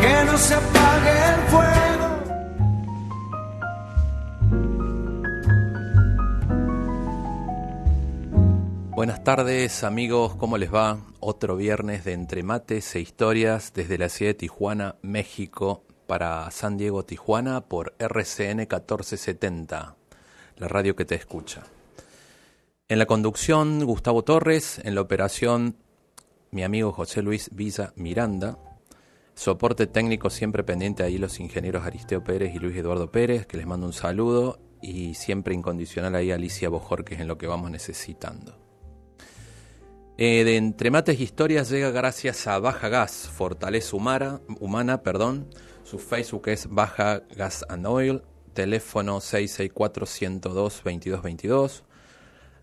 Que no se apague el fuego. Buenas tardes amigos, ¿cómo les va? Otro viernes de Entre Mates e Historias desde la ciudad de Tijuana, México, para San Diego, Tijuana, por RCN 1470, la radio que te escucha. En la conducción, Gustavo Torres, en la operación, mi amigo José Luis Villa Miranda, soporte técnico siempre pendiente ahí los ingenieros Aristeo Pérez y Luis Eduardo Pérez, que les mando un saludo, y siempre incondicional ahí Alicia Bojor, que es en lo que vamos necesitando. Eh, de Entre Mates Historias llega gracias a Baja Gas, Fortaleza Humana, humana perdón. Su Facebook es Baja Gas and Oil, teléfono 664-102-2222.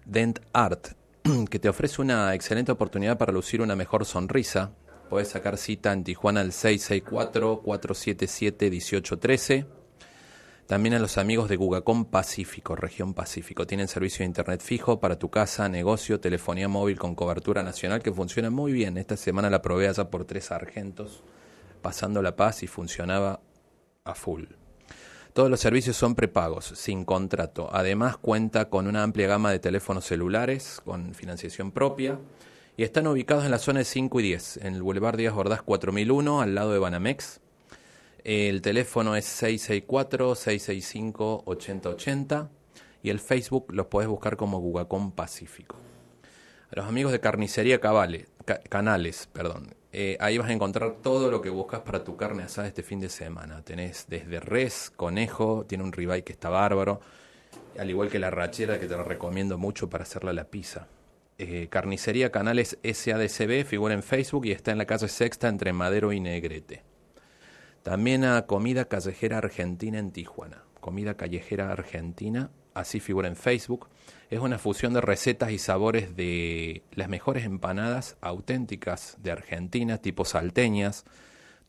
Dent Art, que te ofrece una excelente oportunidad para lucir una mejor sonrisa. Puedes sacar cita en Tijuana al 664-477-1813. También a los amigos de Gugacom Pacífico, región Pacífico. Tienen servicio de internet fijo para tu casa, negocio, telefonía móvil con cobertura nacional que funciona muy bien. Esta semana la probé allá por tres sargentos, pasando la paz y funcionaba a full. Todos los servicios son prepagos, sin contrato. Además cuenta con una amplia gama de teléfonos celulares con financiación propia y están ubicados en la zona de 5 y 10, en el Boulevard Díaz Ordaz 4001, al lado de Banamex. El teléfono es 664-665-8080 y el Facebook los podés buscar como Gugacom Pacífico. A los amigos de Carnicería Canales, perdón, eh, ahí vas a encontrar todo lo que buscas para tu carne asada este fin de semana. Tenés desde res, conejo, tiene un ribeye que está bárbaro, al igual que la rachera que te la recomiendo mucho para hacerla la pizza. Eh, Carnicería Canales SADCB figura en Facebook y está en la calle Sexta entre Madero y Negrete. También a Comida Callejera Argentina en Tijuana. Comida Callejera Argentina, así figura en Facebook. Es una fusión de recetas y sabores de las mejores empanadas auténticas de Argentina, tipo salteñas,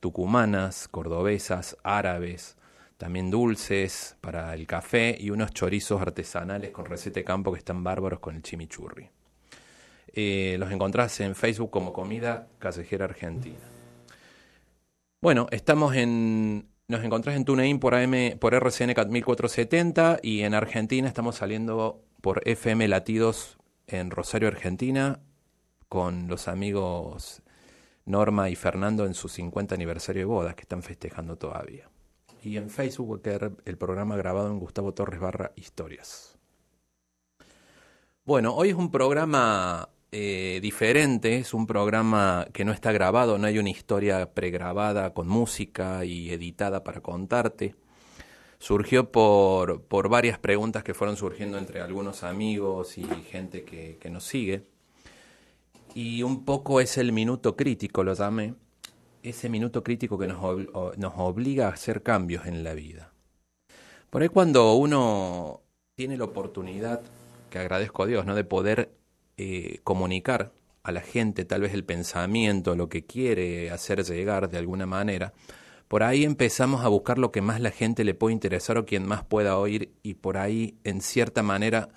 tucumanas, cordobesas, árabes, también dulces para el café y unos chorizos artesanales con receta de campo que están bárbaros con el chimichurri. Eh, los encontrás en Facebook como Comida Callejera Argentina. Bueno, estamos en. Nos encontrás en TuneIn por AM, por RCN 1470 y en Argentina estamos saliendo por FM Latidos en Rosario, Argentina, con los amigos Norma y Fernando en su 50 aniversario de bodas que están festejando todavía. Y en Facebook va el programa grabado en Gustavo Torres barra Historias. Bueno, hoy es un programa eh, diferente, es un programa que no está grabado, no hay una historia pregrabada con música y editada para contarte. Surgió por, por varias preguntas que fueron surgiendo entre algunos amigos y gente que, que nos sigue. Y un poco es el minuto crítico, lo llamé, ese minuto crítico que nos, nos obliga a hacer cambios en la vida. Por ahí cuando uno tiene la oportunidad, que agradezco a Dios, ¿no? de poder eh, comunicar a la gente tal vez el pensamiento, lo que quiere hacer llegar de alguna manera, por ahí empezamos a buscar lo que más la gente le puede interesar o quien más pueda oír y por ahí en cierta manera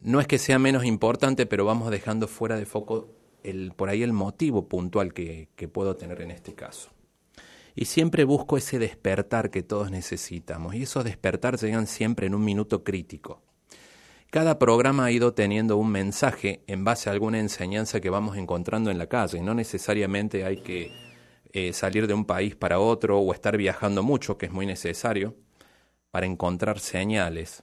no es que sea menos importante, pero vamos dejando fuera de foco el, por ahí el motivo puntual que, que puedo tener en este caso. Y siempre busco ese despertar que todos necesitamos. Y esos despertar llegan siempre en un minuto crítico. Cada programa ha ido teniendo un mensaje en base a alguna enseñanza que vamos encontrando en la calle. No necesariamente hay que eh, salir de un país para otro o estar viajando mucho, que es muy necesario, para encontrar señales.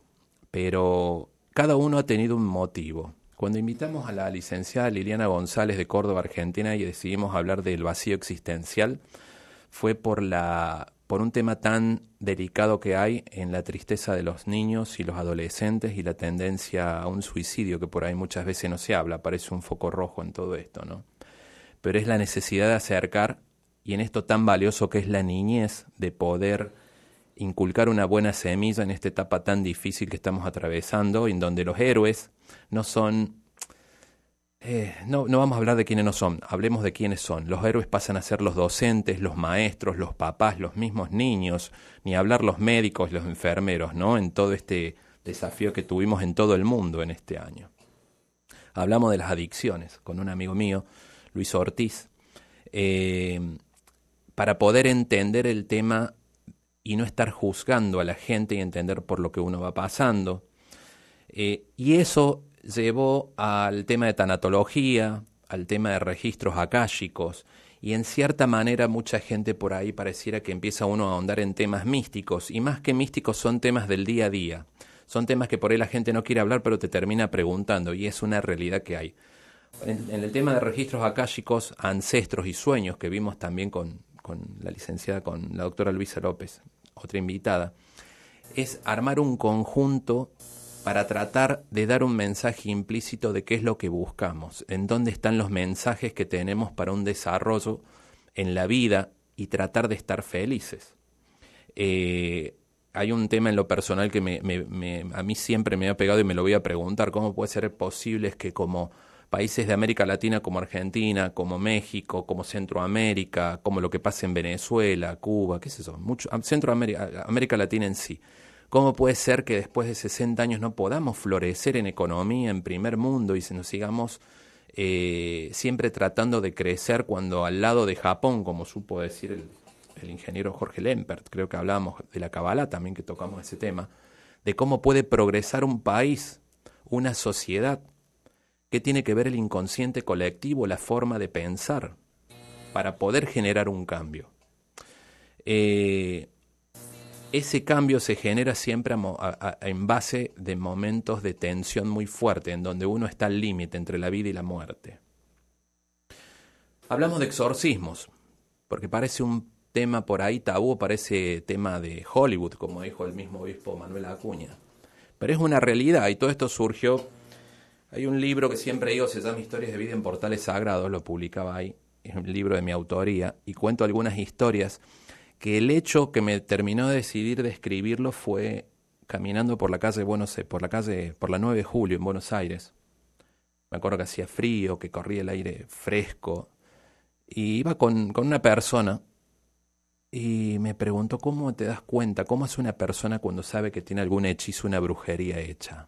Pero cada uno ha tenido un motivo. Cuando invitamos a la licenciada Liliana González de Córdoba, Argentina, y decidimos hablar del vacío existencial, fue por la por un tema tan delicado que hay en la tristeza de los niños y los adolescentes y la tendencia a un suicidio que por ahí muchas veces no se habla, parece un foco rojo en todo esto, ¿no? Pero es la necesidad de acercar, y en esto tan valioso que es la niñez, de poder inculcar una buena semilla en esta etapa tan difícil que estamos atravesando, en donde los héroes no son eh, no, no vamos a hablar de quiénes no son, hablemos de quiénes son. Los héroes pasan a ser los docentes, los maestros, los papás, los mismos niños, ni hablar los médicos, los enfermeros, ¿no? En todo este desafío que tuvimos en todo el mundo en este año. Hablamos de las adicciones con un amigo mío, Luis Ortiz, eh, para poder entender el tema y no estar juzgando a la gente y entender por lo que uno va pasando. Eh, y eso llevó al tema de tanatología, al tema de registros akáshicos, y en cierta manera mucha gente por ahí pareciera que empieza uno a ahondar en temas místicos, y más que místicos son temas del día a día. Son temas que por ahí la gente no quiere hablar, pero te termina preguntando, y es una realidad que hay. En, el tema de registros akáshicos, ancestros y sueños, que vimos también con, con la licenciada, con la doctora Luisa López, otra invitada, es armar un conjunto para tratar de dar un mensaje implícito de qué es lo que buscamos, en dónde están los mensajes que tenemos para un desarrollo en la vida y tratar de estar felices. Eh, hay un tema en lo personal que a mí siempre me ha pegado y me lo voy a preguntar, ¿cómo puede ser posible que como países de América Latina como Argentina, como México, como Centroamérica, como lo que pasa en Venezuela, Cuba, qué es eso, mucho, Centroamérica, América Latina en sí, ¿Cómo puede ser que después de 60 años no podamos florecer en economía, en primer mundo y se nos sigamos eh, siempre tratando de crecer cuando al lado de Japón, como supo decir el, el ingeniero Jorge Lempert, creo que hablábamos de la Kabbalah también que tocamos ese tema, de cómo puede progresar un país, una sociedad, qué tiene que ver el inconsciente colectivo, la forma de pensar, para poder generar un cambio. Eh, ese cambio se genera siempre en base de momentos de tensión muy fuerte, en donde uno está al límite entre la vida y la muerte. Hablamos de exorcismos, porque parece un tema por ahí tabú, parece tema de Hollywood, como dijo el mismo obispo Manuel Acuña. Pero es una realidad y todo esto surgió. Hay un libro que siempre digo, se llama Historias de vida en portales sagrados, lo publicaba ahí, es un libro de mi autoría, y cuento algunas historias que el hecho que me terminó de decidir de escribirlo fue caminando por la calle Buenos por la calle por la 9 de julio en Buenos Aires. Me acuerdo que hacía frío, que corría el aire fresco y iba con, con una persona y me preguntó cómo te das cuenta, cómo hace una persona cuando sabe que tiene algún hechizo, una brujería hecha.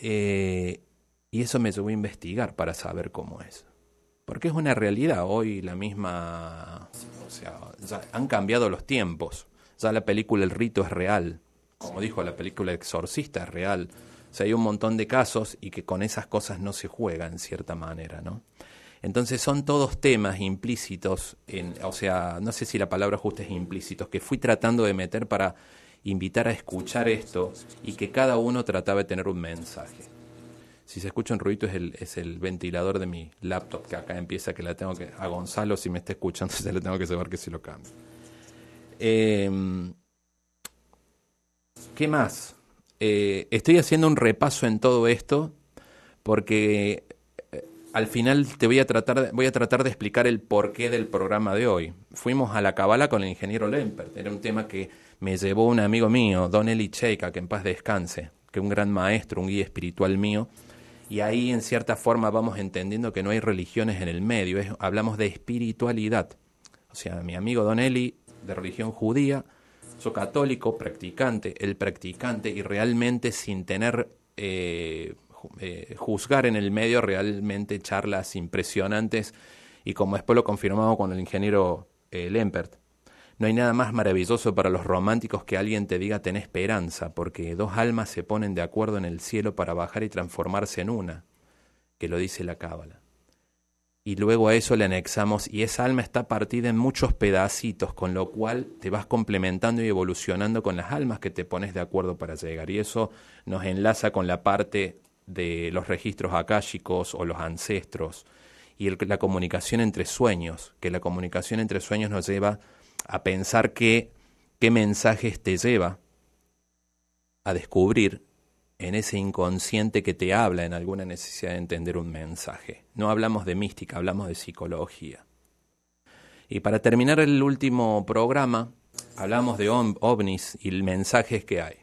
Eh, y eso me llevó a investigar para saber cómo es. Porque es una realidad. Hoy la misma. O sea, han cambiado los tiempos. Ya la película El Rito es real. Como dijo la película Exorcista es real. O sea, hay un montón de casos y que con esas cosas no se juega en cierta manera, ¿no? Entonces son todos temas implícitos, en, o sea, no sé si la palabra justa es implícitos, que fui tratando de meter para invitar a escuchar esto y que cada uno trataba de tener un mensaje. Si se escucha un ruido es el, es el ventilador de mi laptop que acá empieza, que la tengo que... A Gonzalo, si me está escuchando, se le tengo que saber que si lo cambio. Em, ¿Qué más? Eh, estoy haciendo un repaso en todo esto porque al final te voy a tratar de, voy a tratar de explicar el porqué del programa de hoy. Fuimos a la cabala con el ingeniero Lempert. Era un tema que me llevó un amigo mío, Don Eli Cheika, que en paz descanse, que un gran maestro, un guía espiritual mío, y ahí en cierta forma vamos entendiendo que no hay religiones en el medio, hablamos de espiritualidad. O sea, mi amigo Don Eli, de religión judía, soy católico, practicante, el practicante, y realmente sin tener eh, eh, juzgar en el medio, realmente charlas impresionantes, y como después lo confirmamos con el ingeniero eh, Lempert, no hay nada más maravilloso para los románticos que alguien te diga ten esperanza, porque dos almas se ponen de acuerdo en el cielo para bajar y transformarse en una, que lo dice la cábala. Y luego a eso le anexamos, y esa alma está partida en muchos pedacitos, con lo cual te vas complementando y evolucionando con las almas que te pones de acuerdo para llegar. Y eso nos enlaza con la parte de los registros akáshicos o los ancestros, y la comunicación entre sueños, que la comunicación entre sueños nos lleva a pensar que, qué mensajes te lleva a descubrir en ese inconsciente que te habla en alguna necesidad de entender un mensaje. No hablamos de mística, hablamos de psicología. Y para terminar el último programa, hablamos de ovnis y mensajes que hay.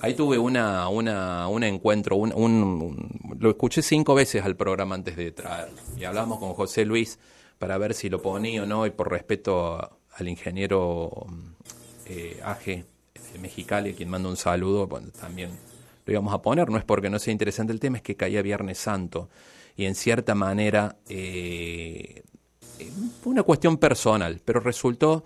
Ahí tuve una, una, un encuentro, un, lo escuché cinco veces al programa antes de traerlo. Y hablamos con José Luis para ver si lo ponía o no, y por respeto al ingeniero eh, Aje de Mexicali, a quien mando un saludo, bueno, también lo íbamos a poner, no es porque no sea interesante el tema, es que caía Viernes Santo y en cierta manera eh, fue una cuestión personal, pero resultó,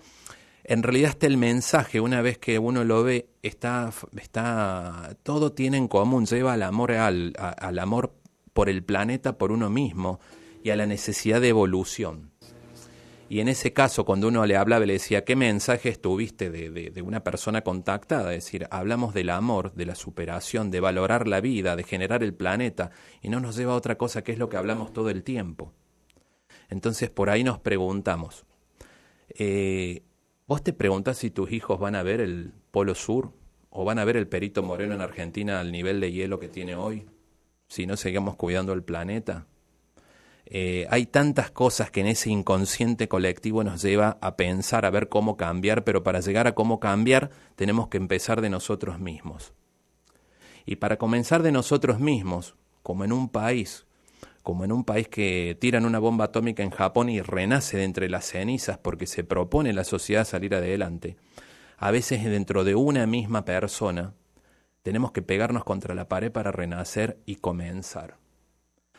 en realidad está el mensaje, una vez que uno lo ve, está, está todo tiene en común, lleva al amor, al, al amor por el planeta, por uno mismo y a la necesidad de evolución. Y en ese caso, cuando uno le hablaba, le decía, ¿qué mensaje tuviste de, una persona contactada? Es decir, hablamos del amor, de la superación, de valorar la vida, de generar el planeta, y no nos lleva a otra cosa que es lo que hablamos todo el tiempo. Entonces, por ahí nos preguntamos, eh, ¿vos te preguntás si tus hijos van a ver el Polo Sur o van a ver el Perito Moreno en Argentina al nivel de hielo que tiene hoy? Si no seguimos cuidando el planeta. Eh, hay tantas cosas que en ese inconsciente colectivo nos lleva a pensar, a ver cómo cambiar, pero para llegar a cómo cambiar tenemos que empezar de nosotros mismos. Y para comenzar de nosotros mismos, como en un país, como en un país que tiran una bomba atómica en Japón y renace de entre las cenizas porque se propone la sociedad salir adelante, a veces dentro de una misma persona tenemos que pegarnos contra la pared para renacer y comenzar.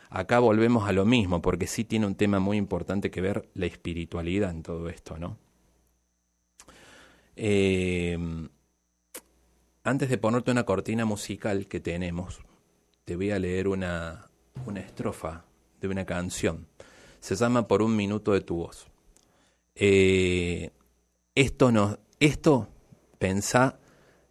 Acá volvemos a lo mismo, porque sí tiene un tema muy importante que ver la espiritualidad en todo esto, ¿no? Eh, antes de ponerte una cortina musical que tenemos, te voy a leer una, una estrofa de una canción. Se llama Por un minuto de tu voz. Eh, esto no, esto pensá,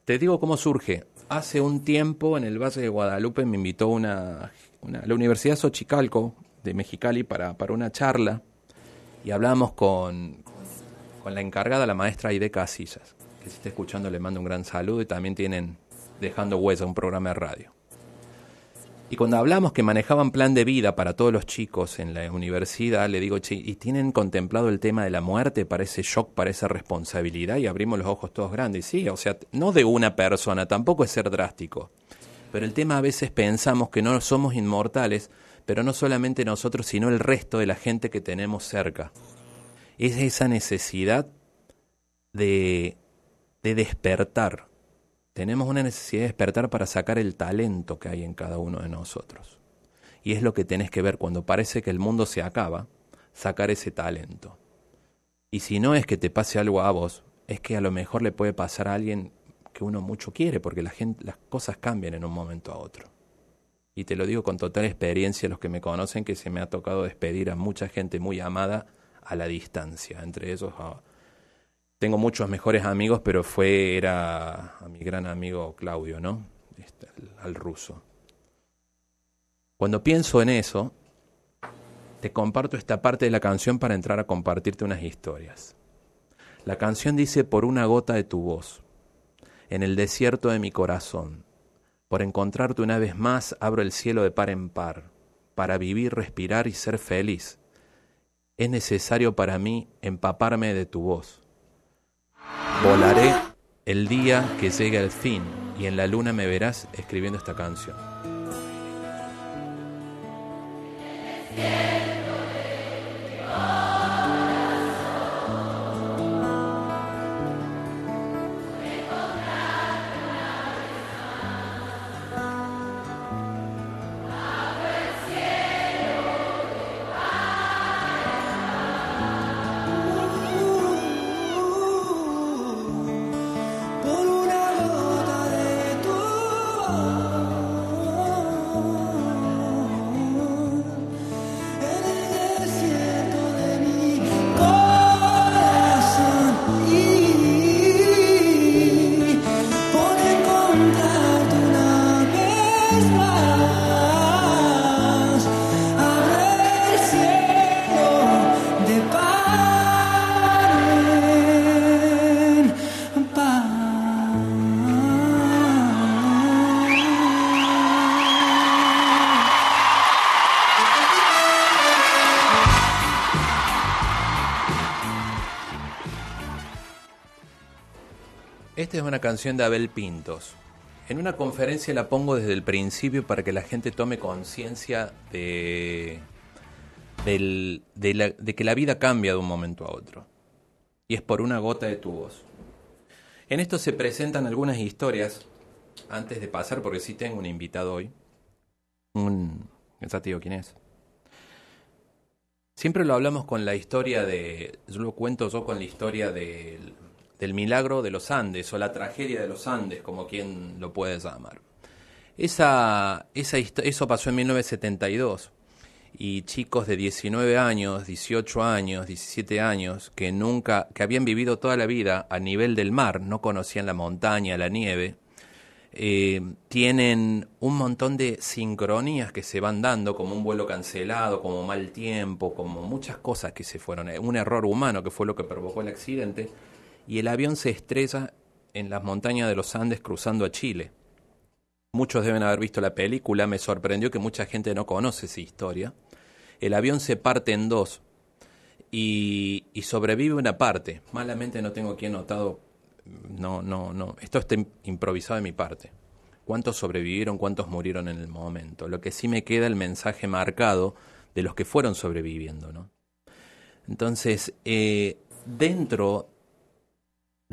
te digo cómo surge. Hace un tiempo en el Valle de Guadalupe me invitó una la Universidad Xochicalco de Mexicali para, para una charla y hablamos con, con la encargada, la maestra Aide Casillas, que si está escuchando le mando un gran saludo y también tienen Dejando Huella, un programa de radio. Y cuando hablamos que manejaban plan de vida para todos los chicos en la universidad, le digo, ¿y tienen contemplado el tema de la muerte para ese shock, para esa responsabilidad? Y abrimos los ojos todos grandes. Sí, o sea, no de una persona, tampoco es ser drástico. Pero el tema a veces pensamos que no somos inmortales, pero no solamente nosotros, sino el resto de la gente que tenemos cerca. Es esa necesidad de, de despertar. Tenemos una necesidad de despertar para sacar el talento que hay en cada uno de nosotros. Y es lo que tenés que ver cuando parece que el mundo se acaba, sacar ese talento. Y si no es que te pase algo a vos, es que a lo mejor le puede pasar a alguien que uno mucho quiere, porque las cosas cambian en un momento a otro. Y te lo digo con total experiencia, los que me conocen, que se me ha tocado despedir a mucha gente muy amada a la distancia. Entre esos tengo muchos mejores amigos, pero fue, era a mi gran amigo Claudio, ¿no? Este, al ruso. Cuando pienso en eso, te comparto esta parte de la canción para entrar a compartirte unas historias. La canción dice por una gota de tu voz en el desierto de mi corazón. Por encontrarte una vez más abro el cielo de par en par, para vivir, respirar y ser feliz. Es necesario para mí empaparme de tu voz. Volaré el día que llegue al fin y en la luna me verás escribiendo esta canción. Es una canción de Abel Pintos. En una conferencia la pongo desde el principio para que la gente tome conciencia de, de, que la vida cambia de un momento a otro. Y es por una gota de tu voz. En esto se presentan algunas historias, antes de pasar, porque sí tengo un invitado hoy. Un... tío quién es? Siempre lo hablamos con la historia de... Yo lo cuento yo con la historia del del milagro de los Andes o la tragedia de los Andes, como quien lo puede llamar. Esa, esa, eso pasó en 1972 y chicos de 19 años, 18 años, 17 años, que nunca, que habían vivido toda la vida a nivel del mar, no conocían la montaña, la nieve, eh, tienen un montón de sincronías que se van dando, como un vuelo cancelado, como mal tiempo, como muchas cosas que se fueron, un error humano que fue lo que provocó el accidente, y el avión se estrella en las montañas de los Andes cruzando a Chile. Muchos deben haber visto la película, me sorprendió que mucha gente no conoce esa historia. El avión se parte en dos y, sobrevive una parte. Malamente no tengo aquí anotado, no, no, no, esto está improvisado de mi parte. ¿Cuántos sobrevivieron, cuántos murieron en el momento? Lo que sí me queda el mensaje marcado de los que fueron sobreviviendo, ¿no? Entonces, eh, dentro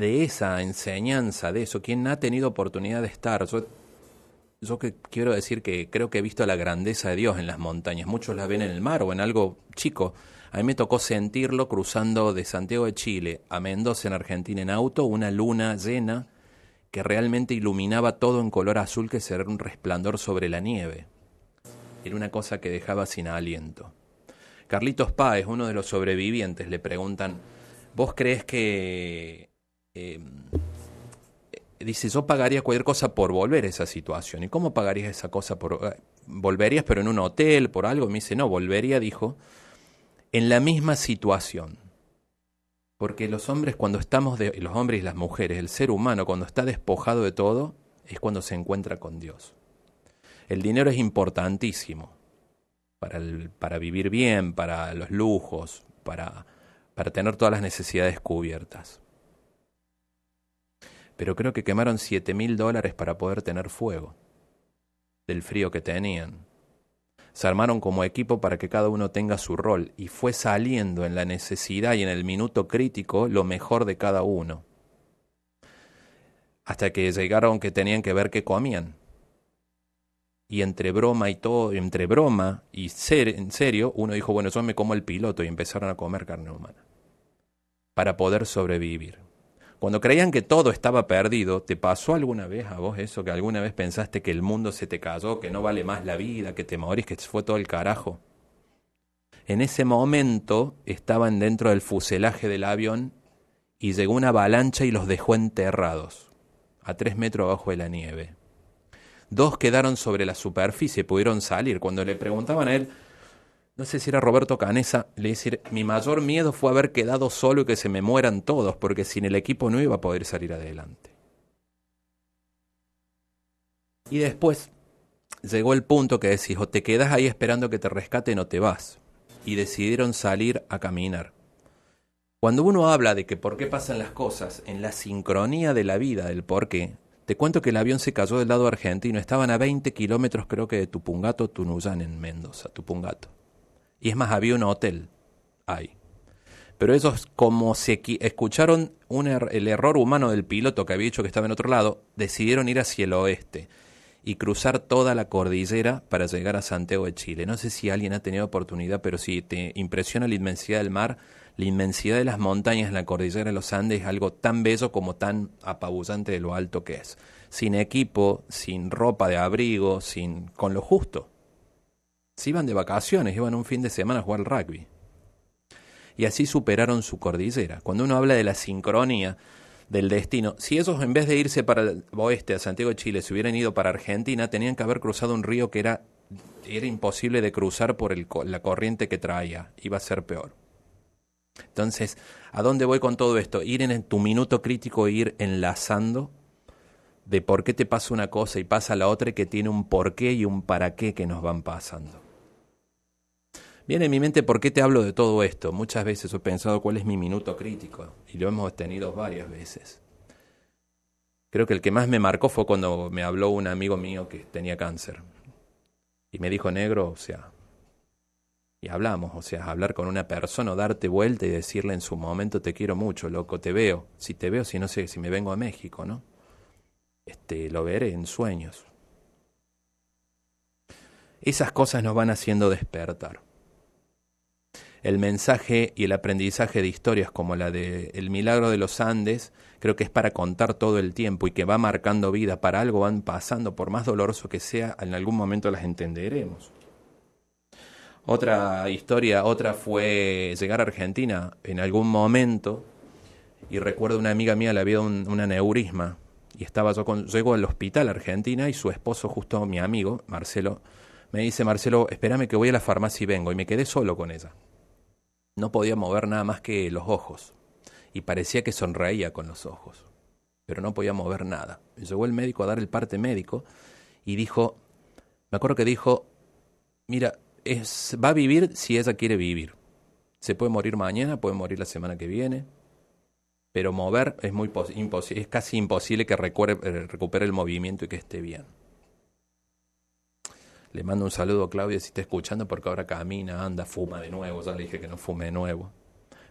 de esa enseñanza, de eso, quien ha tenido oportunidad de estar. Yo, quiero decir que creo que he visto la grandeza de Dios en las montañas. Muchos la ven en el mar o en algo chico. A mí me tocó sentirlo cruzando de Santiago de Chile a Mendoza en Argentina en auto, una luna llena que realmente iluminaba todo en color azul que era un resplandor sobre la nieve. Era una cosa que dejaba sin aliento. Carlitos Páez, uno de los sobrevivientes, le preguntan, ¿vos crees que eh, dice, yo pagaría cualquier cosa por volver a esa situación. ¿Y cómo pagarías esa cosa? por eh, ¿Volverías pero en un hotel, por algo? Me dice, no, volvería, dijo, en la misma situación. Porque los hombres cuando estamos, de, los hombres y las mujeres, el ser humano cuando está despojado de todo, es cuando se encuentra con Dios. El dinero es importantísimo para, el, para vivir bien, para los lujos, para, para tener todas las necesidades cubiertas pero creo que quemaron siete mil dólares para poder tener fuego, del frío que tenían. Se armaron como equipo para que cada uno tenga su rol y fue saliendo en la necesidad y en el minuto crítico lo mejor de cada uno. Hasta que llegaron que tenían que ver qué comían. Y entre broma y todo, entre broma y ser, en serio, uno dijo, bueno, yo me como el piloto y empezaron a comer carne humana para poder sobrevivir. Cuando creían que todo estaba perdido, ¿te pasó alguna vez a vos eso? Que alguna vez pensaste que el mundo se te cayó, que no vale más la vida, que te morís, que fue todo el carajo. En ese momento estaban dentro del fuselaje del avión y llegó una avalancha y los dejó enterrados, a tres metros abajo de la nieve. Dos quedaron sobre la superficie, pudieron salir. Cuando le preguntaban a él, no sé si era Roberto Canesa, le decir, mi mayor miedo fue haber quedado solo y que se me mueran todos, porque sin el equipo no iba a poder salir adelante. Y después llegó el punto que decís, o te quedas ahí esperando que te rescate o te vas. Y decidieron salir a caminar. Cuando uno habla de que por qué pasan las cosas, en la sincronía de la vida, del por qué, te cuento que el avión se cayó del lado argentino, estaban a 20 kilómetros creo que de Tupungato, Tunuyán en Mendoza, Tupungato. Y es más, había un hotel ahí. Pero ellos, como se escucharon un er-, el error humano del piloto que había dicho que estaba en otro lado, decidieron ir hacia el oeste y cruzar toda la cordillera para llegar a Santiago de Chile. No sé si alguien ha tenido oportunidad, pero si te impresiona la inmensidad del mar, la inmensidad de las montañas en la cordillera de los Andes es algo tan bello como tan apabullante de lo alto que es. Sin equipo, sin ropa de abrigo, sin con lo justo se iban de vacaciones, iban un fin de semana a jugar rugby. Y así superaron su cordillera. Cuando uno habla de la sincronía del destino, si ellos en vez de irse para el oeste, a Santiago de Chile, se hubieran ido para Argentina, tenían que haber cruzado un río que era, imposible de cruzar por el, la corriente que traía. Iba a ser peor. Entonces, ¿a dónde voy con todo esto? Ir en tu minuto crítico, ir enlazando de por qué te pasa una cosa y pasa la otra que tiene un porqué y un para qué que nos van pasando. Viene en mi mente por qué te hablo de todo esto. Muchas veces he pensado cuál es mi minuto crítico y lo hemos tenido varias veces. Creo que el que más me marcó fue cuando me habló un amigo mío que tenía cáncer. Y me dijo, negro, o sea, y hablamos, o sea, hablar con una persona o darte vuelta y decirle en su momento te quiero mucho, loco, te veo. Si te veo, si no sé, si me vengo a México, ¿no? Este, lo veré en sueños. Esas cosas nos van haciendo despertar. El mensaje y el aprendizaje de historias como la de El milagro de los Andes creo que es para contar todo el tiempo y que va marcando vida, para algo van pasando, por más doloroso que sea, en algún momento las entenderemos. Otra historia, otra fue llegar a Argentina en algún momento y recuerdo una amiga mía le había un, un aneurisma y estaba yo con, llego al hospital Argentina y su esposo, justo mi amigo, Marcelo, me dice, Marcelo, espérame que voy a la farmacia y vengo. Y me quedé solo con ella. No podía mover nada más que los ojos y parecía que sonreía con los ojos, pero no podía mover nada. Llegó el médico a dar el parte médico y dijo, me acuerdo que dijo, mira, es, va a vivir si ella quiere vivir. Se puede morir mañana, puede morir la semana que viene, pero mover es muy imposible, es casi imposible que eh, recupere el movimiento y que esté bien. Le mando un saludo a Claudia si está escuchando porque ahora camina, anda, fuma de nuevo, ya le dije que no fume de nuevo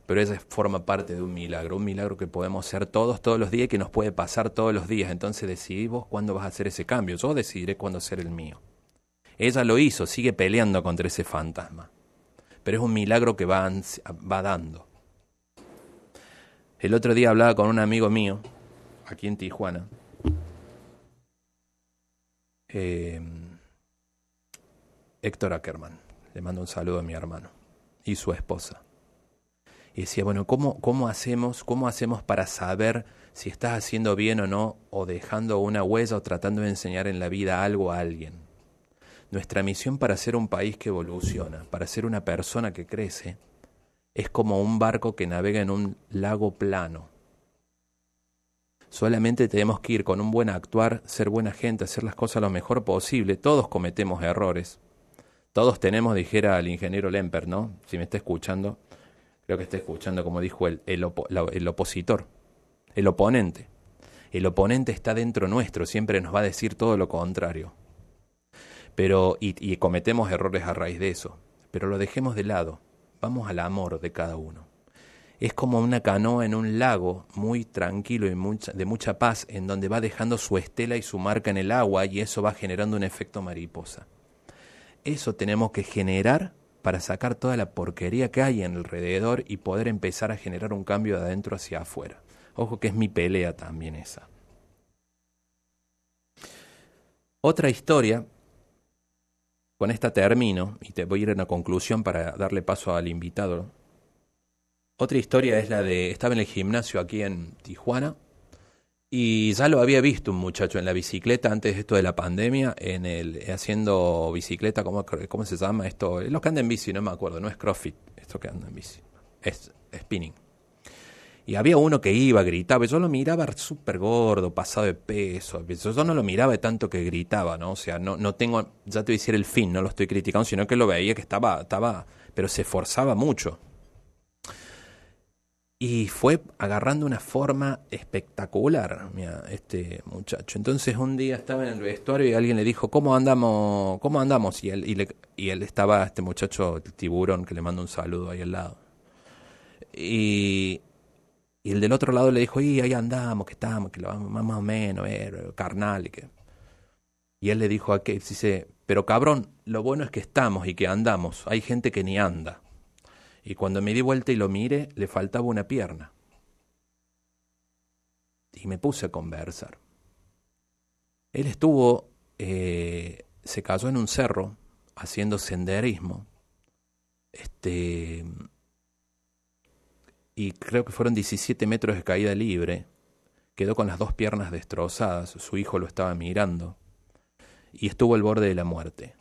pero esa forma parte de un milagro, un milagro que podemos ser todos, todos los días y que nos puede pasar todos los días. Entonces decidí vos cuándo vas a hacer ese cambio, yo decidiré cuándo hacer el mío. Ella lo hizo, sigue peleando contra ese fantasma, pero es un milagro que va, va dando. El otro día hablaba con un amigo mío, aquí en Tijuana, eh, Héctor Ackerman, le mando un saludo a mi hermano y su esposa y decía, bueno, ¿cómo, ¿cómo hacemos? ¿Cómo hacemos para saber si estás haciendo bien o no, o dejando una huella o tratando de enseñar en la vida algo a alguien? Nuestra misión para ser un país que evoluciona, para ser una persona que crece, es como un barco que navega en un lago plano. Solamente tenemos que ir con un buen actuar, ser buena gente, hacer las cosas lo mejor posible. Todos cometemos errores. Todos tenemos, dijera el ingeniero Lemper, ¿no? Si me está escuchando, creo que está escuchando como dijo el, el, el opositor, el oponente. El oponente está dentro nuestro, siempre nos va a decir todo lo contrario. Pero, y, y cometemos errores a raíz de eso. Pero lo dejemos de lado. Vamos al amor de cada uno. Es como una canoa en un lago muy tranquilo y mucha, de mucha paz, en donde va dejando su estela y su marca en el agua y eso va generando un efecto mariposa. Eso tenemos que generar para sacar toda la porquería que hay en alrededor y poder empezar a generar un cambio de adentro hacia afuera. Ojo que es mi pelea también esa. Otra historia, con esta termino, y te voy a ir a una conclusión para darle paso al invitado. Otra historia es la de, estaba en el gimnasio aquí en Tijuana, y ya lo había visto un muchacho en la bicicleta antes de esto de la pandemia, en el haciendo bicicleta, ¿cómo, cómo se llama esto? Los que andan en bici, no me acuerdo, no es CrossFit, esto que anda en bici, es spinning. Y había uno que iba, gritaba, yo lo miraba súper gordo, pasado de peso. Yo no lo miraba de tanto que gritaba, ¿no? O sea, no, no tengo, ya te voy a decir el fin, no lo estoy criticando, sino que lo veía que estaba, estaba, pero se esforzaba mucho y fue agarrando una forma espectacular, mira, este muchacho. Entonces un día estaba en el vestuario y alguien le dijo, ¿cómo andamos? ¿Cómo andamos? Y él, y, le, y él estaba, este muchacho, el tiburón, que le manda un saludo ahí al lado. Y, y el del otro lado le dijo, y ahí andamos, que estamos, que lo vamos más o menos, carnal. Y, que... y él le dijo a que, dice, pero cabrón, lo bueno es que estamos y que andamos. Hay gente que ni anda y cuando me di vuelta y lo miré, le faltaba una pierna. Y me puse a conversar. Él estuvo, eh, se cayó en un cerro haciendo senderismo. Este, y creo que fueron 17 metros de caída libre. Quedó con las dos piernas destrozadas, su hijo lo estaba mirando. Y estuvo al borde de la muerte.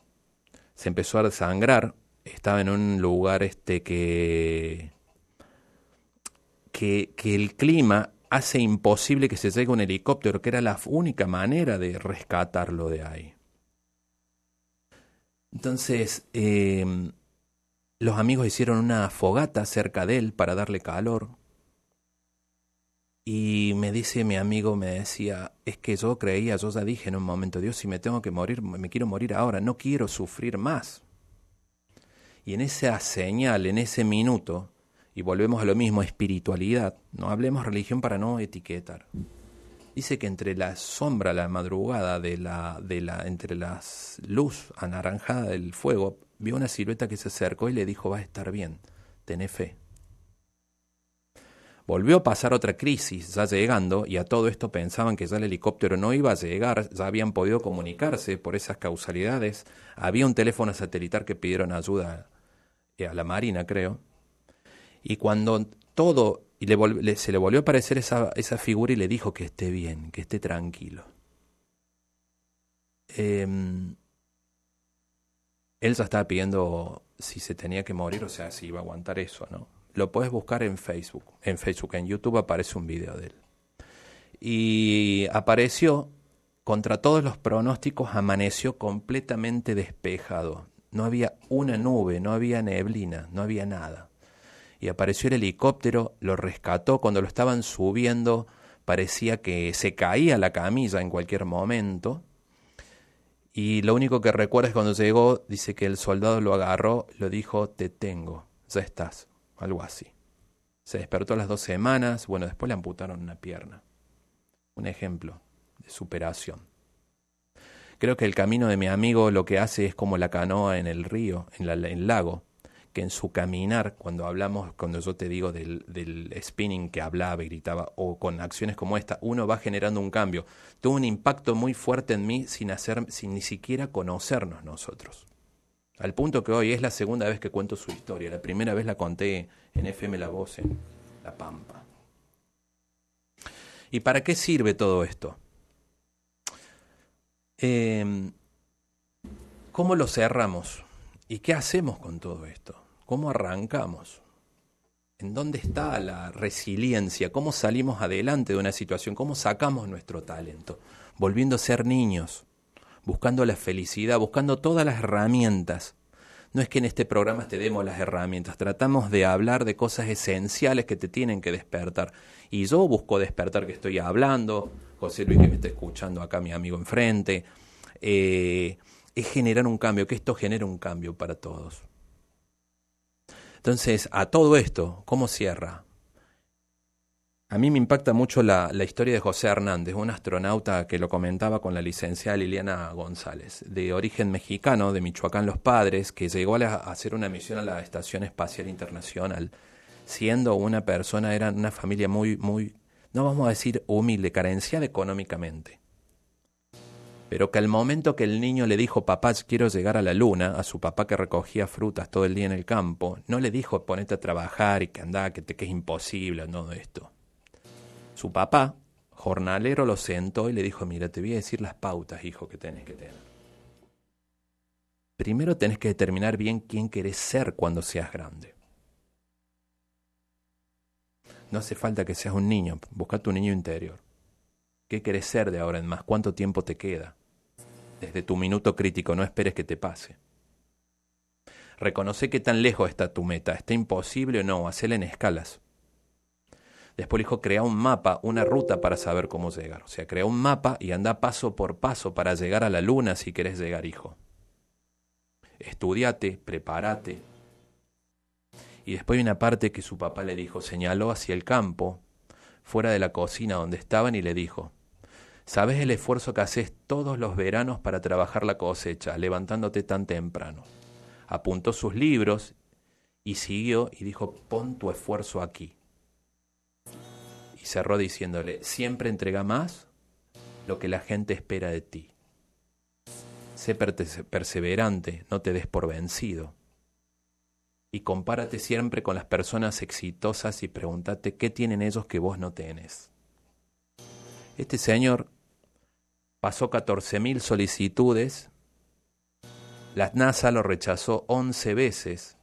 Se empezó a desangrar, estaba en un lugar este que, que, el clima hace imposible que se llegue un helicóptero, que era la única manera de rescatarlo de ahí. Entonces, em, los amigos hicieron una fogata cerca de él para darle calor. Y me dice mi amigo, me decía, es que yo creía, yo ya dije en un momento, Dios, si me tengo que morir, me quiero morir ahora, no quiero sufrir más. Y en esa señal, en ese minuto, y volvemos a lo mismo, espiritualidad, no hablemos religión para no etiquetar. Dice que entre la sombra, la madrugada, de la, de la, entre la luz anaranjada del fuego, vio una silueta que se acercó y le dijo, va a estar bien, tené fe. Volvió a pasar otra crisis, ya llegando, y a todo esto pensaban que ya el helicóptero no iba a llegar, ya habían podido comunicarse por esas causalidades. Había un teléfono satelital que pidieron ayuda a la Marina, creo. Y cuando todo, y se le volvió a aparecer esa, esa, figura y le dijo que esté bien, que esté tranquilo. Em, él ya estaba pidiendo si se tenía que morir, o sea, si iba a aguantar eso, ¿no? Lo puedes buscar en Facebook. En Facebook, en YouTube aparece un video de él. Y apareció, contra todos los pronósticos, amaneció completamente despejado. No había una nube, no había neblina, no había nada. Y apareció el helicóptero, lo rescató cuando lo estaban subiendo, parecía que se caía la camilla en cualquier momento. Y lo único que recuerda es cuando llegó, dice que el soldado lo agarró, lo dijo, te tengo, ya estás algo así. Se despertó a las dos semanas, bueno, después le amputaron una pierna. Un ejemplo de superación. Creo que el camino de mi amigo lo que hace es como la canoa en el río, en, el lago, que en su caminar, cuando hablamos, cuando yo te digo del, del, spinning que hablaba y gritaba, o con acciones como esta, uno va generando un cambio. Tuvo un impacto muy fuerte en mí sin hacer, sin ni siquiera conocernos nosotros. Al punto que hoy es la segunda vez que cuento su historia. La primera vez la conté en FM La Voz, en La Pampa. ¿Y para qué sirve todo esto? Em, ¿Cómo lo cerramos? ¿Y qué hacemos con todo esto? ¿Cómo arrancamos? ¿En dónde está la resiliencia? ¿Cómo salimos adelante de una situación? ¿Cómo sacamos nuestro talento? Volviendo a ser niños, buscando la felicidad, buscando todas las herramientas. No es que en este programa te demos las herramientas, tratamos de hablar de cosas esenciales que te tienen que despertar. Y yo busco despertar que estoy hablando, José Luis que me está escuchando acá, mi amigo enfrente. Eh, es generar un cambio, que esto genere un cambio para todos. Entonces, a todo esto, ¿cómo cierra? A mí me impacta mucho la, historia de José Hernández, un astronauta que lo comentaba con la licenciada Liliana González, de origen mexicano, de Michoacán Los Padres, que llegó a, hacer una misión a la Estación Espacial Internacional, siendo una persona, era una familia muy, muy, no vamos a decir humilde, carenciada económicamente. Pero que al momento que el niño le dijo, papá, quiero llegar a la luna, a su papá que recogía frutas todo el día en el campo, no le dijo, ponete a trabajar y que anda, que te es imposible, no esto su papá, jornalero, lo sentó y le dijo, mira, te voy a decir las pautas, hijo, que tenés que tener. Primero tenés que determinar bien quién querés ser cuando seas grande. No hace falta que seas un niño, busca tu niño interior. ¿Qué querés ser de ahora en más? ¿Cuánto tiempo te queda? Desde tu minuto crítico, no esperes que te pase. Reconoce qué tan lejos está tu meta. ¿Está imposible o no? Hacela en escalas. Después dijo, crea un mapa, una ruta para saber cómo llegar. O sea, crea un mapa y anda paso por paso para llegar a la luna si querés llegar, hijo. Estudiate, prepárate. Y después una parte que su papá le dijo, señaló hacia el campo, fuera de la cocina donde estaban, y le dijo, ¿sabes el esfuerzo que haces todos los veranos para trabajar la cosecha, levantándote tan temprano? Apuntó sus libros y siguió y dijo, pon tu esfuerzo aquí cerró diciéndole, siempre entrega más lo que la gente espera de ti. Sé perseverante, no te des por vencido. Y compárate siempre con las personas exitosas y pregúntate qué tienen ellos que vos no tenés. Este señor pasó 14.000 solicitudes, la NASA lo rechazó 11 veces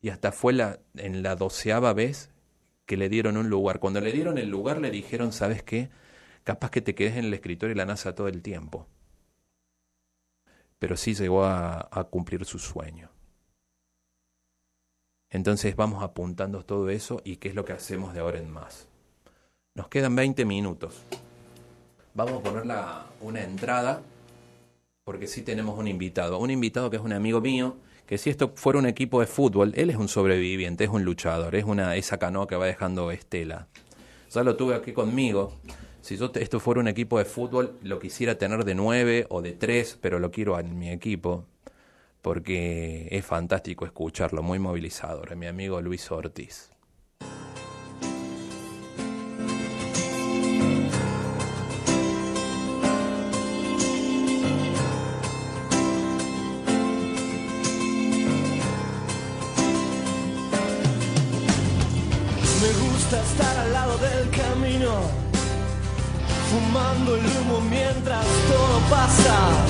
y hasta fue la, en la doceava vez que le dieron un lugar. Cuando le dieron el lugar le dijeron, ¿sabes qué? Capaz que te quedes en el escritorio y la NASA todo el tiempo. Pero sí llegó a, a cumplir su sueño. Entonces vamos apuntando todo eso y qué es lo que hacemos de ahora en más. Nos quedan 20 minutos. Vamos a poner una entrada, porque sí tenemos un invitado. Un invitado que es un amigo mío, que si esto fuera un equipo de fútbol, él es un sobreviviente, es un luchador, es una esa canoa que va dejando Estela. Ya lo tuve aquí conmigo. Si yo esto fuera un equipo de fútbol, lo quisiera tener de 9 o de 3, pero lo quiero en mi equipo porque es fantástico escucharlo, muy movilizador, mi amigo Luis Ortiz. Me gusta estar al lado del camino, fumando el humo mientras todo pasa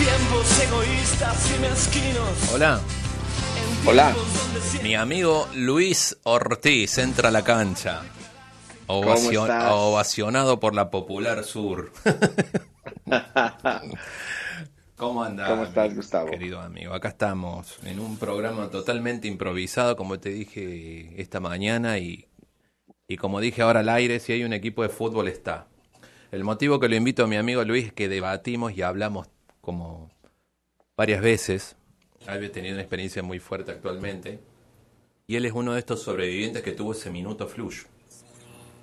tiempos egoístas y mezquinos. Hola. Hola. Mi amigo Luis Ortiz entra a la cancha. ovacionado por la Popular Sur. ¿Cómo andas? ¿Cómo estás, Gustavo? Querido amigo, acá estamos en un programa totalmente improvisado, como te dije esta mañana, y, y como dije ahora al aire, si hay un equipo de fútbol está. El motivo que lo invito a mi amigo Luis es que debatimos y hablamos como varias veces. Ha tenido una experiencia muy fuerte actualmente. Y él es uno de estos sobrevivientes que tuvo ese minuto flush.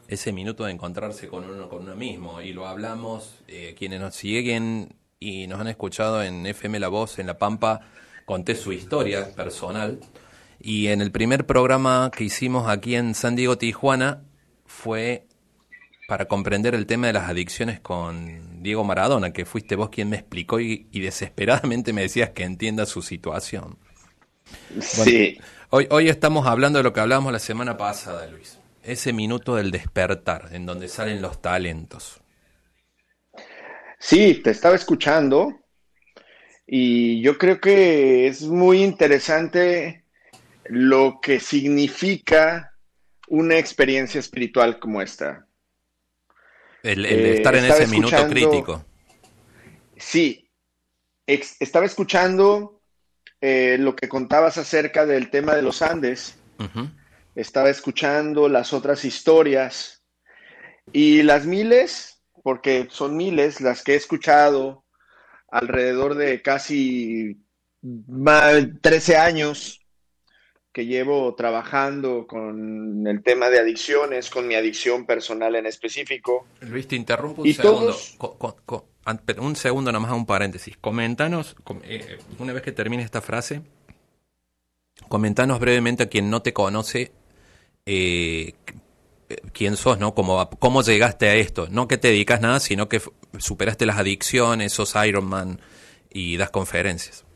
Ese minuto de encontrarse con uno, con uno mismo. Y lo hablamos, eh, quienes nos siguen y nos han escuchado en FM La Voz, en La Pampa, conté su historia personal. Y en el primer programa que hicimos aquí en San Diego, Tijuana, fue para comprender el tema de las adicciones con Diego Maradona, que fuiste vos quien me explicó y, desesperadamente me decías que entienda su situación. sí. Hoy, hoy estamos hablando de lo que hablábamos la semana pasada, Luis. Ese minuto del despertar, en donde salen los talentos. Sí, te estaba escuchando y yo creo que es muy interesante lo que significa una experiencia espiritual como esta. El, eh, estar en ese minuto crítico. Sí, estaba escuchando eh, lo que contabas acerca del tema de los Andes. Estaba escuchando las otras historias y las miles, porque son miles las que he escuchado alrededor de casi 13 años que llevo trabajando con el tema de adicciones, con mi adicción personal en específico. Luis, te interrumpo un segundo. un segundo nomás, un paréntesis. Comentanos, eh, una vez que termine esta frase, comentanos brevemente a quien no te conoce eh, quién sos, ¿no? Cómo, cómo llegaste a esto. No que te dedicas nada, sino que superaste las adicciones, sos Ironman y das conferencias.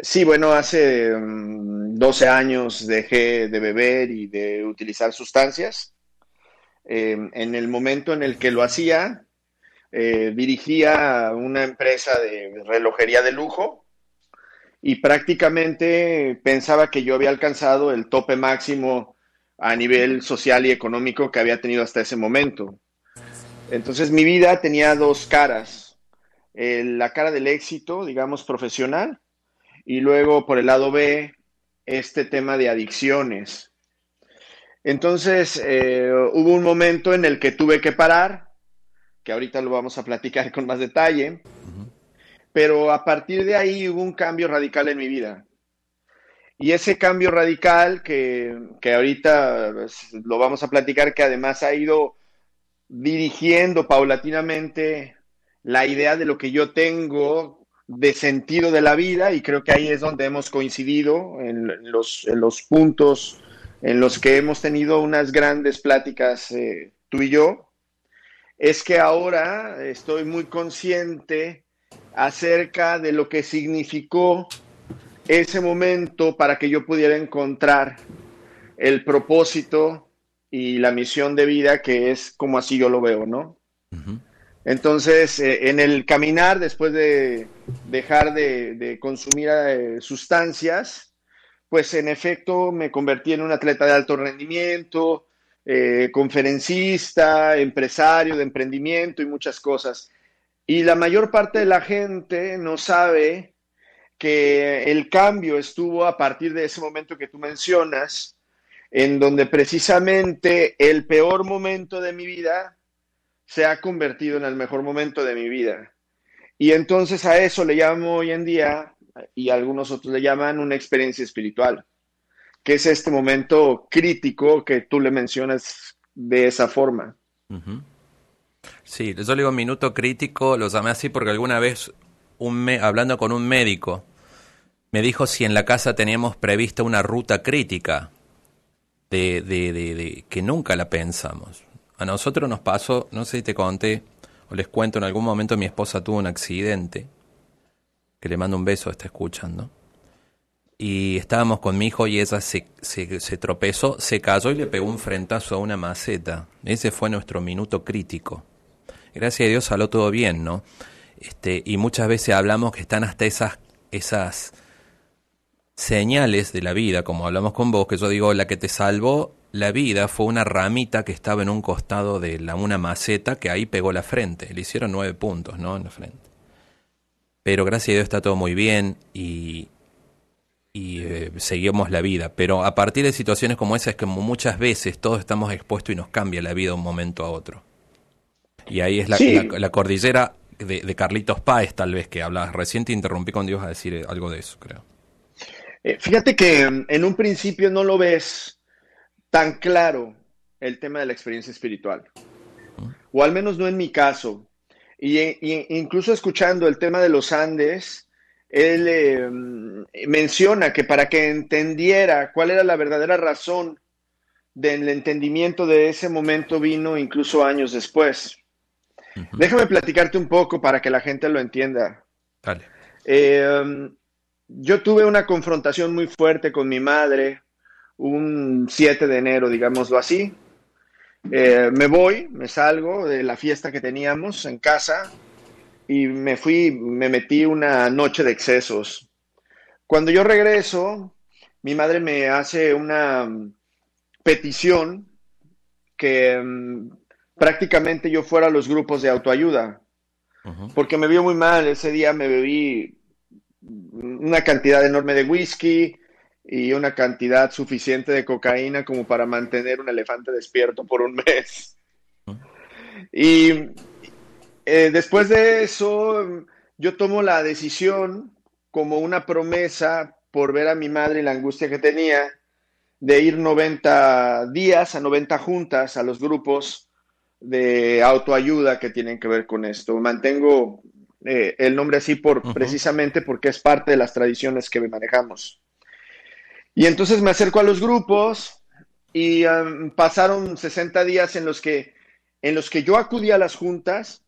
Sí, bueno, hace 12 mm, años dejé de beber y de utilizar sustancias. Eh, en el momento en el que lo hacía, eh, dirigía una empresa de relojería de lujo y prácticamente pensaba que yo había alcanzado el tope máximo a nivel social y económico que había tenido hasta ese momento. Entonces mi vida tenía dos caras. la cara del éxito, digamos, profesional y luego por el lado B, este tema de adicciones. Entonces, eh, hubo un momento en el que tuve que parar, que ahorita lo vamos a platicar con más detalle, pero a partir de ahí hubo un cambio radical en mi vida. Y ese cambio radical que, que ahorita pues, lo vamos a platicar, que además ha ido dirigiendo paulatinamente la idea de lo que yo tengo de sentido de la vida y creo que ahí es donde hemos coincidido en los, los puntos en los que hemos tenido unas grandes pláticas eh, tú y yo, es que ahora estoy muy consciente acerca de lo que significó ese momento para que yo pudiera encontrar el propósito y la misión de vida, que es como así yo lo veo, ¿no? Entonces, eh, en el caminar, después de dejar de, consumir eh, sustancias, pues en efecto me convertí en un atleta de alto rendimiento, eh, conferencista, empresario de emprendimiento y muchas cosas. Y la mayor parte de la gente no sabe que el cambio estuvo a partir de ese momento que tú mencionas, en donde precisamente el peor momento de mi vida se ha convertido en el mejor momento de mi vida. Y entonces a eso le llamo hoy en día, y algunos otros le llaman una experiencia espiritual, que es este momento crítico que tú le mencionas de esa forma. Sí, yo le digo minuto crítico, lo llamé así porque alguna vez, un hablando con un médico, me dijo si en la casa teníamos prevista una ruta crítica, de, de, de que nunca la pensamos. A nosotros nos pasó, no sé si te conté o les cuento, en algún momento mi esposa tuvo un accidente, que le mando un beso, está escuchando. Y estábamos con mi hijo y ella se, se, tropezó, se cayó y le pegó un frentazo a una maceta. Ese fue nuestro minuto crítico. Gracias a Dios salió todo bien, ¿no? Este, y muchas veces hablamos que están hasta esas, esas señales de la vida, como hablamos con vos, que yo digo, la que te salvó la vida fue una ramita que estaba en un costado de la, una maceta que ahí pegó la frente. Le hicieron nueve puntos, ¿no? En la frente. Pero gracias a Dios está todo muy bien y, y eh, seguimos la vida. Pero a partir de situaciones como esa es que muchas veces todos estamos expuestos y nos cambia la vida de un momento a otro. Y ahí es la, la, cordillera de, de, Carlitos Páez, tal vez, que hablas. Recién te interrumpí con Dios a decir algo de eso, creo. Eh, fíjate que mm, en un principio no lo ves tan claro el tema de la experiencia espiritual. O al menos no en mi caso. Y, incluso escuchando el tema de los Andes, él em, menciona que para que entendiera cuál era la verdadera razón del entendimiento de ese momento vino incluso años después. Déjame platicarte un poco para que la gente lo entienda. Em, yo tuve una confrontación muy fuerte con mi madre un 7 de enero, digámoslo así. Eh, me voy, me salgo de la fiesta que teníamos en casa y me fui, me metí una noche de excesos. Cuando yo regreso, mi madre me hace una petición que mm, prácticamente yo fuera a los grupos de autoayuda, porque me vio muy mal. Ese día me bebí una cantidad enorme de whisky, y una cantidad suficiente de cocaína como para mantener un elefante despierto por un mes. Y eh, después de eso, yo tomo la decisión como una promesa por ver a mi madre y la angustia que tenía de ir 90 días a 90 juntas a los grupos de autoayuda que tienen que ver con esto. Mantengo eh, el nombre así por, precisamente porque es parte de las tradiciones que manejamos. Y entonces me acerco a los grupos y pasaron 60 días en los que en los que yo acudía a las juntas,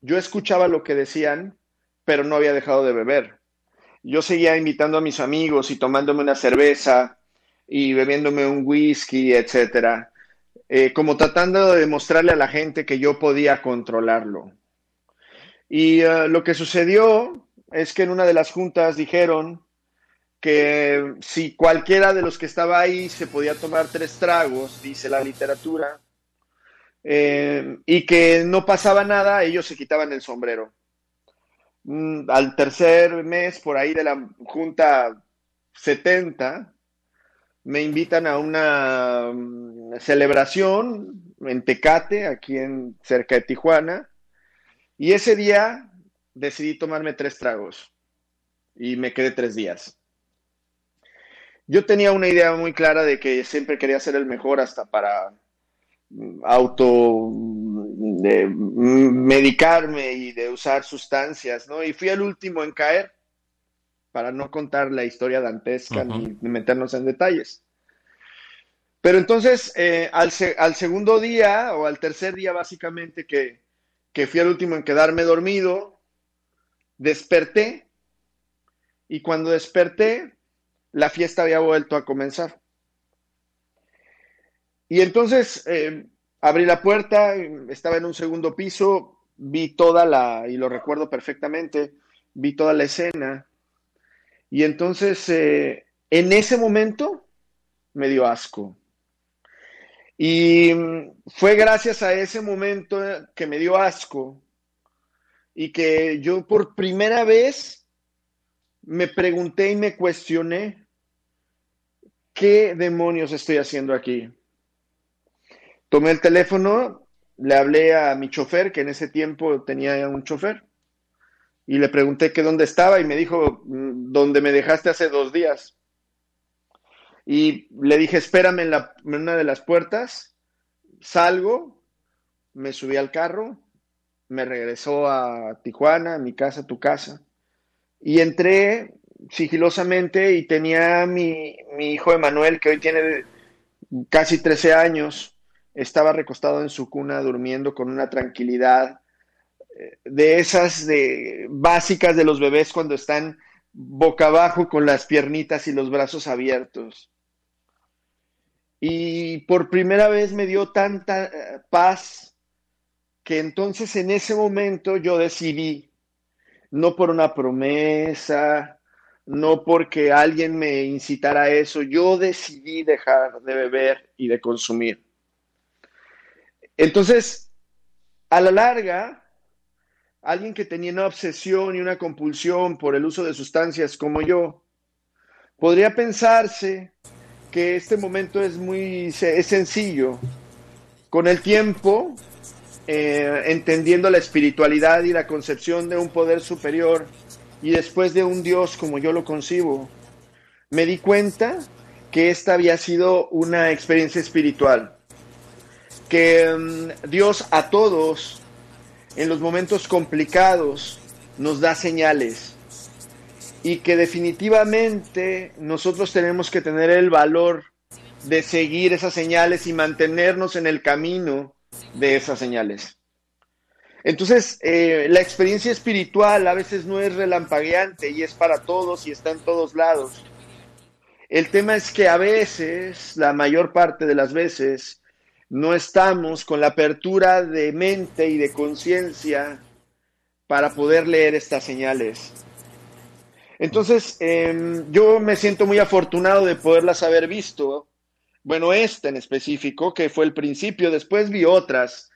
yo escuchaba lo que decían, pero no había dejado de beber. Yo seguía invitando a mis amigos y tomándome una cerveza y bebiéndome un whisky, etcétera, eh, como tratando de demostrarle a la gente que yo podía controlarlo. Y uh, lo que sucedió es que en una de las juntas dijeron que si cualquiera de los que estaba ahí se podía tomar tres tragos, dice la literatura, eh, y que no pasaba nada, ellos se quitaban el sombrero. Mm, al tercer mes, por ahí de la Junta 70, me invitan a una mm, celebración en Tecate, aquí en cerca de Tijuana, y ese día decidí tomarme tres tragos y me quedé tres días yo tenía una idea muy clara de que siempre quería ser el mejor hasta para mm, auto mm, medicarme y de usar sustancias, ¿no? Y fui el último en caer para no contar la historia dantesca ni meternos en detalles. Pero entonces, eh, al, segundo día o al tercer día básicamente que, que fui el último en quedarme dormido, desperté y cuando desperté la fiesta había vuelto a comenzar. Y entonces eh, abrí la puerta, estaba en un segundo piso, vi toda la, y lo recuerdo perfectamente, vi toda la escena. Y entonces, eh, en ese momento, me dio asco. Y mm, fue gracias a ese momento que me dio asco y que yo por primera vez me pregunté y me cuestioné, ¿qué demonios estoy haciendo aquí? Tomé el teléfono, le hablé a mi chofer, que en ese tiempo tenía un chofer, y le pregunté que dónde estaba y me dijo, mm, ¿dónde me dejaste hace dos días. Y le dije, espérame en, la, una de las puertas, salgo, me subí al carro, me regresó a Tijuana, a mi casa, a tu casa, y entré sigilosamente y tenía mi, mi hijo Emanuel, que hoy tiene casi 13 años, estaba recostado en su cuna durmiendo con una tranquilidad eh, de esas de, básicas de los bebés cuando están boca abajo con las piernitas y los brazos abiertos. Y por primera vez me dio tanta eh, paz que entonces en ese momento yo decidí, no por una promesa, no porque alguien me incitara a eso, yo decidí dejar de beber y de consumir. Entonces, a la larga, alguien que tenía una obsesión y una compulsión por el uso de sustancias como yo, podría pensarse que este momento es muy es sencillo. Con el tiempo, eh, entendiendo la espiritualidad y la concepción de un poder superior y después de un Dios como yo lo concibo, me di cuenta que esta había sido una experiencia espiritual que mm, Dios a todos en los momentos complicados nos da señales y que definitivamente nosotros tenemos que tener el valor de seguir esas señales y mantenernos en el camino de esas señales. Entonces, eh, la experiencia espiritual a veces no es relampagueante y es para todos y está en todos lados. El tema es que a veces, la mayor parte de las veces, no estamos con la apertura de mente y de conciencia para poder leer estas señales. Entonces, em, yo me siento muy afortunado de poderlas haber visto. Bueno, esta en específico, que fue el principio, después vi otras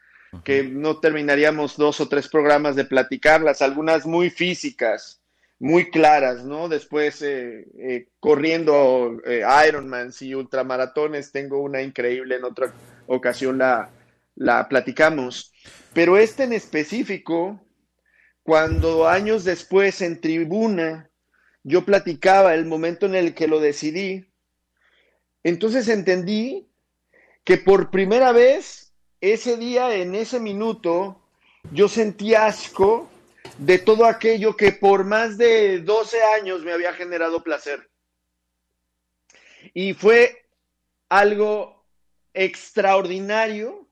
que no terminaríamos dos o tres programas de platicarlas, algunas muy físicas, muy claras, ¿no? Después eh, eh, corriendo eh, Ironmans y ultramaratones, tengo una increíble en otra ocasión la, la platicamos. Pero este en específico, cuando años después en tribuna yo platicaba el momento en el que lo decidí, entonces entendí que por primera vez ese día, en ese minuto, yo sentí asco de todo aquello que por más de 12 años me había generado placer. Y fue algo extraordinario,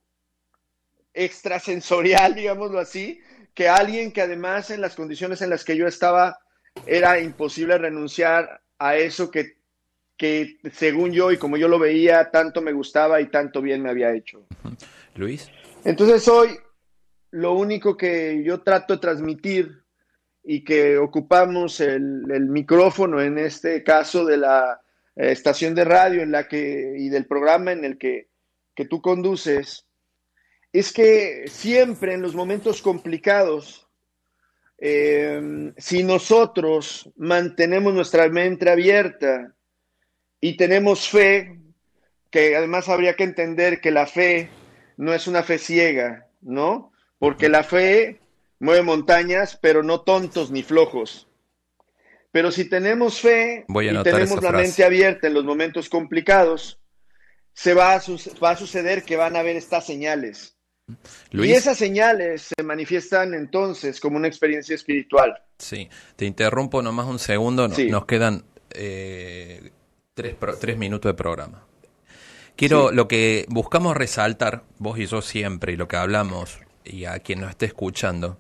extrasensorial, digámoslo así, que alguien que además en las condiciones en las que yo estaba era imposible renunciar a eso que, que según yo y como yo lo veía, tanto me gustaba y tanto bien me había hecho. Luis. Entonces hoy lo único que yo trato de transmitir y que ocupamos el, el micrófono en este caso de la eh, estación de radio en la que y del programa en el que que tú conduces, es que siempre en los momentos complicados, eh, si nosotros mantenemos nuestra mente abierta y tenemos fe, que además habría que entender que la fe no es una fe ciega, ¿no? Porque la fe mueve montañas, pero no tontos ni flojos. Pero si tenemos fe y tenemos la mente abierta en los momentos complicados, se va a, va a suceder que van a haber estas señales. Y esas señales se manifiestan entonces como una experiencia espiritual. Sí, te interrumpo nomás un segundo, nos quedan eh, tres, minutos de programa. Quiero, lo que buscamos resaltar, vos y yo siempre, y lo que hablamos, y a quien nos esté escuchando,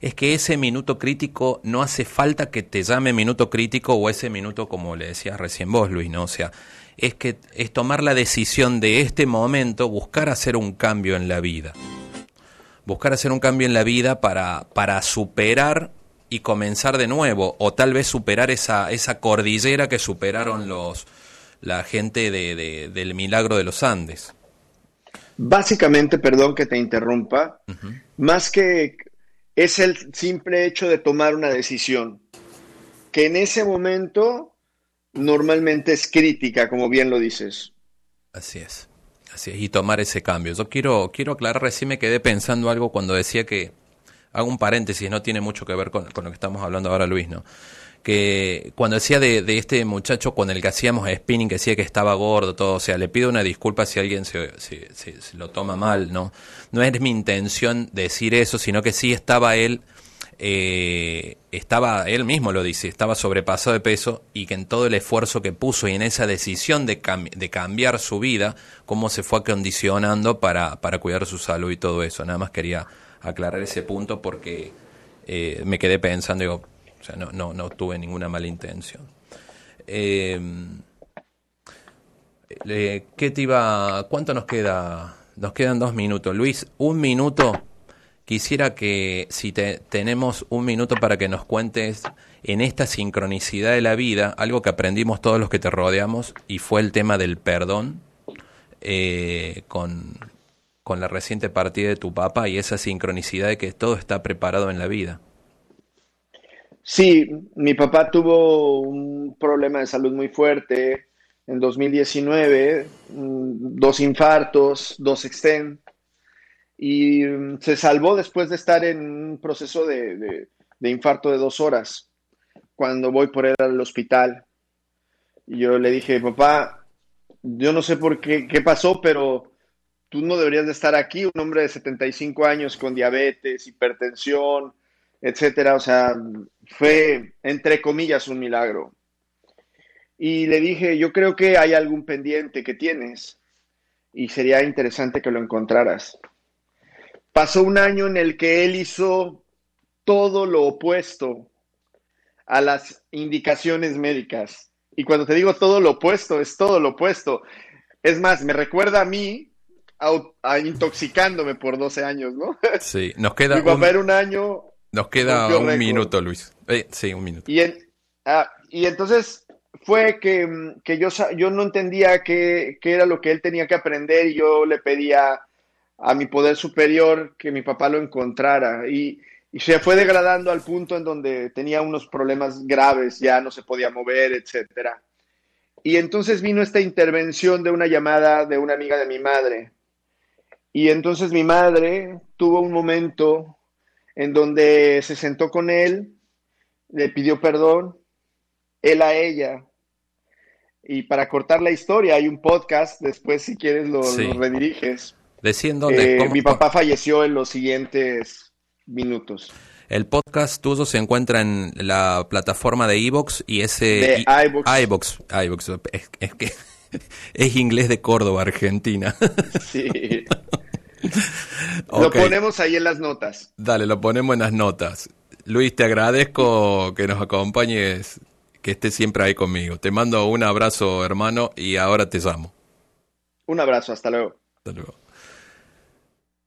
es que ese minuto crítico no hace falta que te llame minuto crítico o ese minuto como le decías recién vos, Luis, ¿no? O sea, es que es tomar la decisión de este momento, buscar hacer un cambio en la vida. Buscar hacer un cambio en la vida para, para superar y comenzar de nuevo, o tal vez superar esa, esa cordillera que superaron los la gente de, del milagro de los Andes. Básicamente, perdón que te interrumpa, más que es el simple hecho de tomar una decisión, que en ese momento normalmente es crítica, como bien lo dices. Así es, así es, y tomar ese cambio. Yo quiero, quiero aclarar, recién me quedé pensando algo cuando decía que, hago un paréntesis, no tiene mucho que ver con, con lo que estamos hablando ahora, Luis, ¿no? que cuando decía de, este muchacho con el que hacíamos spinning, que decía que estaba gordo, todo, o sea, le pido una disculpa si alguien se, lo toma mal, ¿no? No es mi intención decir eso, sino que sí estaba él, eh, estaba, él mismo lo dice, estaba sobrepasado de peso y que en todo el esfuerzo que puso y en esa decisión de, de cambiar su vida, cómo se fue acondicionando para, para cuidar su salud y todo eso. Nada más quería aclarar ese punto porque eh, me quedé pensando, digo, o sea, no, no, no tuve ninguna mala intención. Eh, ¿Qué te iba? ¿Cuánto nos queda? Nos quedan dos minutos. Luis, un minuto. Quisiera que si te, tenemos un minuto para que nos cuentes en esta sincronicidad de la vida, algo que aprendimos todos los que te rodeamos y fue el tema del perdón eh, con, con la reciente partida de tu papá y esa sincronicidad de que todo está preparado en la vida. Sí, mi papá tuvo un problema de salud muy fuerte en 2019, mm, dos infartos, dos exten, y mm, se salvó después de estar en un proceso de, infarto de dos horas, cuando voy por él al hospital. Yo le dije, papá, yo no sé por qué pasó, pero tú no deberías de estar aquí, un hombre de 75 años con diabetes, hipertensión, etcétera. O sea, fue, entre comillas, un milagro. Y le dije, yo creo que hay algún pendiente que tienes y sería interesante que lo encontraras. Pasó un año en el que él hizo todo lo opuesto a las indicaciones médicas. Y cuando te digo todo lo opuesto, es todo lo opuesto. Es más, me recuerda a mí a, intoxicándome por 12 años, ¿no? Sí, nos queda. Mi un... un año nos queda un minuto, Luis. Eh, sí, un minuto. Y, ah, y entonces fue que, yo, yo no entendía qué, era lo que él tenía que aprender y yo le pedía a mi poder superior que mi papá lo encontrara. Y, y se fue degradando al punto en donde tenía unos problemas graves, ya no se podía mover, etcétera. Y entonces vino esta intervención de una llamada de una amiga de mi madre. Y entonces mi madre tuvo un momento en donde se sentó con él, le pidió perdón, él a ella. Y para cortar la historia, hay un podcast, después si quieres lo, rediriges. Diciendo eh, mi papá falleció en los siguientes minutos. El podcast tuyo se encuentra en la plataforma de Evox y ese... De iVox. iVox, Es, que es inglés de Córdoba, Argentina. Sí. Lo ponemos ahí en las notas. Dale, lo ponemos en las notas. Luis, te agradezco que nos acompañes, que estés siempre ahí conmigo. Te mando un abrazo, hermano, y ahora te llamo. Un abrazo, hasta luego. Hasta luego.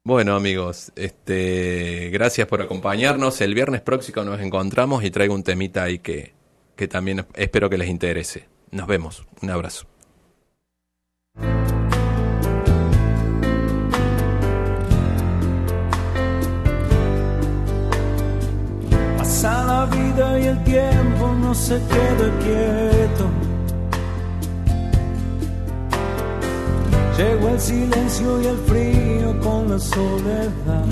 Bueno, amigos, este, gracias por acompañarnos. El viernes próximo nos encontramos y traigo un temita ahí que, que también espero que les interese. Nos vemos. Un abrazo. La vida y el tiempo no se queda quieto. Llegó el silencio y el frío con la soledad.